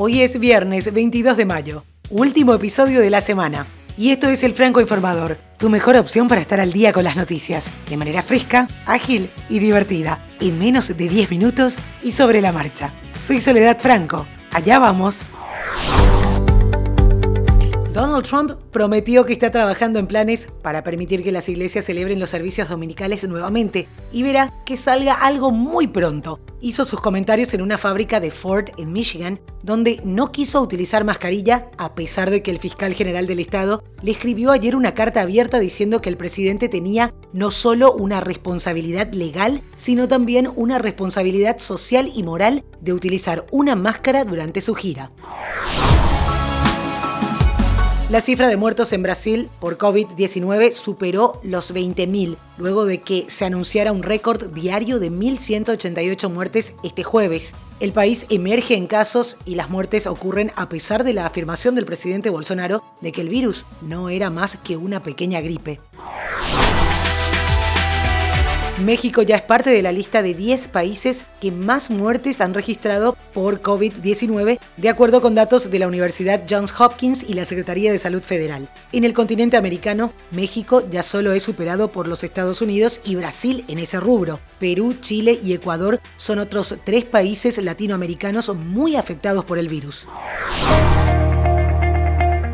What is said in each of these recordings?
Hoy es viernes 22 de mayo, último episodio de la semana. Y esto es el Franco Informador, tu mejor opción para estar al día con las noticias, de manera fresca, ágil y divertida, en menos de 10 minutos y sobre la marcha. Soy Soledad Franco. Allá vamos. Donald Trump prometió que está trabajando en planes para permitir que las iglesias celebren los servicios dominicales nuevamente y verá que salga algo muy pronto. Hizo sus comentarios en una fábrica de Ford en Michigan, donde no quiso utilizar mascarilla a pesar de que el fiscal general del estado le escribió ayer una carta abierta diciendo que el presidente tenía no solo una responsabilidad legal, sino también una responsabilidad social y moral de utilizar una máscara durante su gira. La cifra de muertos en Brasil por COVID-19 superó los 20.000, luego de que se anunciara un récord diario de 1.188 muertes este jueves. El país emerge en casos y las muertes ocurren a pesar de la afirmación del presidente Bolsonaro de que el virus no era más que una pequeña gripe. México ya es parte de la lista de 10 países que más muertes han registrado por COVID-19, de acuerdo con datos de la Universidad Johns Hopkins y la Secretaría de Salud Federal. En el continente americano, México ya solo es superado por los Estados Unidos y Brasil en ese rubro. Perú, Chile y Ecuador son otros tres países latinoamericanos muy afectados por el virus.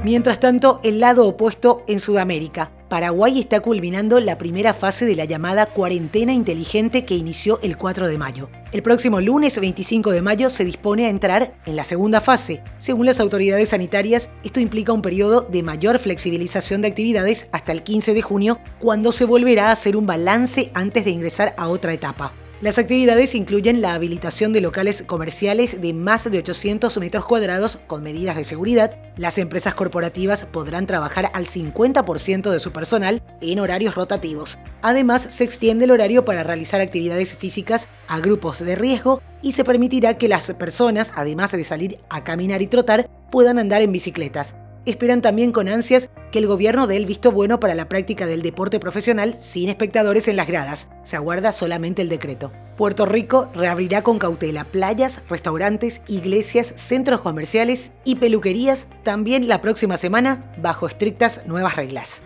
Mientras tanto, el lado opuesto en Sudamérica. Paraguay está culminando la primera fase de la llamada cuarentena inteligente que inició el 4 de mayo. El próximo lunes 25 de mayo se dispone a entrar en la segunda fase. Según las autoridades sanitarias, esto implica un periodo de mayor flexibilización de actividades hasta el 15 de junio, cuando se volverá a hacer un balance antes de ingresar a otra etapa. Las actividades incluyen la habilitación de locales comerciales de más de 800 metros cuadrados con medidas de seguridad. Las empresas corporativas podrán trabajar al 50% de su personal en horarios rotativos. Además, se extiende el horario para realizar actividades físicas a grupos de riesgo y se permitirá que las personas, además de salir a caminar y trotar, puedan andar en bicicletas esperan también con ansias que el gobierno dé el visto bueno para la práctica del deporte profesional sin espectadores en las gradas. Se aguarda solamente el decreto. Puerto Rico reabrirá con cautela playas, restaurantes, iglesias, centros comerciales y peluquerías también la próxima semana bajo estrictas nuevas reglas.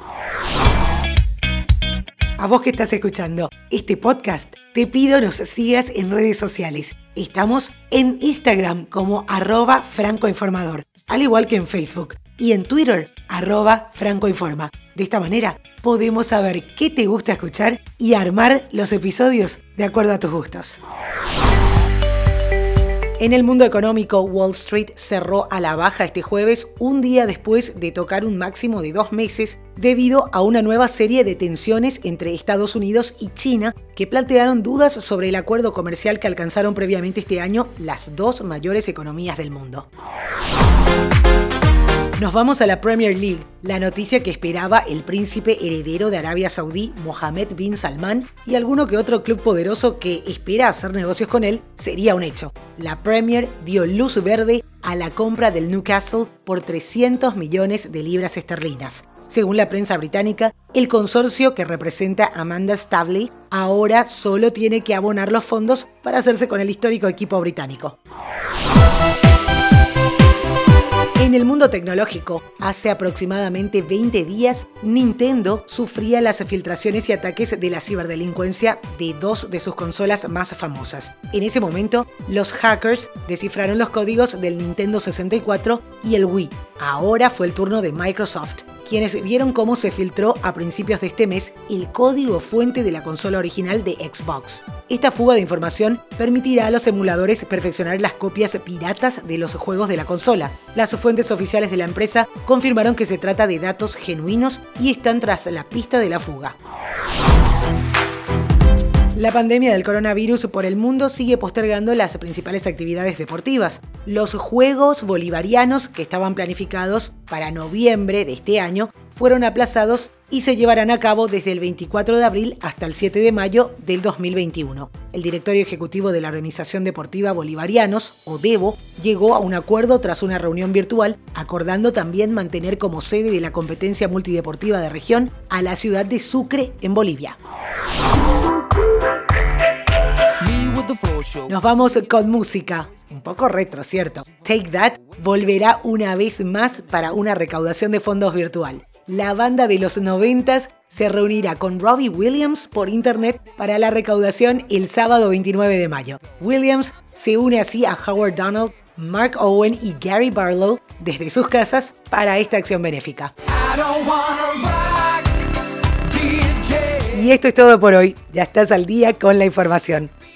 A vos que estás escuchando este podcast, te pido nos sigas en redes sociales. Estamos en Instagram como arroba francoinformador, al igual que en Facebook y en Twitter, arroba francoinforma. De esta manera podemos saber qué te gusta escuchar y armar los episodios de acuerdo a tus gustos. En el mundo económico, Wall Street cerró a la baja este jueves, un día después de tocar un máximo de dos meses, debido a una nueva serie de tensiones entre Estados Unidos y China que plantearon dudas sobre el acuerdo comercial que alcanzaron previamente este año las dos mayores economías del mundo. Nos vamos a la Premier League, la noticia que esperaba el príncipe heredero de Arabia Saudí, Mohammed bin Salman, y alguno que otro club poderoso que espera hacer negocios con él, sería un hecho. La Premier dio luz verde a la compra del Newcastle por 300 millones de libras esterlinas. Según la prensa británica, el consorcio que representa Amanda Stavley ahora solo tiene que abonar los fondos para hacerse con el histórico equipo británico. En el mundo tecnológico, hace aproximadamente 20 días, Nintendo sufría las filtraciones y ataques de la ciberdelincuencia de dos de sus consolas más famosas. En ese momento, los hackers descifraron los códigos del Nintendo 64 y el Wii. Ahora fue el turno de Microsoft quienes vieron cómo se filtró a principios de este mes el código fuente de la consola original de Xbox. Esta fuga de información permitirá a los emuladores perfeccionar las copias piratas de los juegos de la consola. Las fuentes oficiales de la empresa confirmaron que se trata de datos genuinos y están tras la pista de la fuga. La pandemia del coronavirus por el mundo sigue postergando las principales actividades deportivas. Los Juegos Bolivarianos, que estaban planificados para noviembre de este año, fueron aplazados y se llevarán a cabo desde el 24 de abril hasta el 7 de mayo del 2021. El directorio ejecutivo de la Organización Deportiva Bolivarianos, o DEBO, llegó a un acuerdo tras una reunión virtual, acordando también mantener como sede de la competencia multideportiva de región a la ciudad de Sucre, en Bolivia. Nos vamos con música. Un poco retro, ¿cierto? Take That volverá una vez más para una recaudación de fondos virtual. La banda de los 90 se reunirá con Robbie Williams por internet para la recaudación el sábado 29 de mayo. Williams se une así a Howard Donald, Mark Owen y Gary Barlow desde sus casas para esta acción benéfica. Y esto es todo por hoy. Ya estás al día con la información.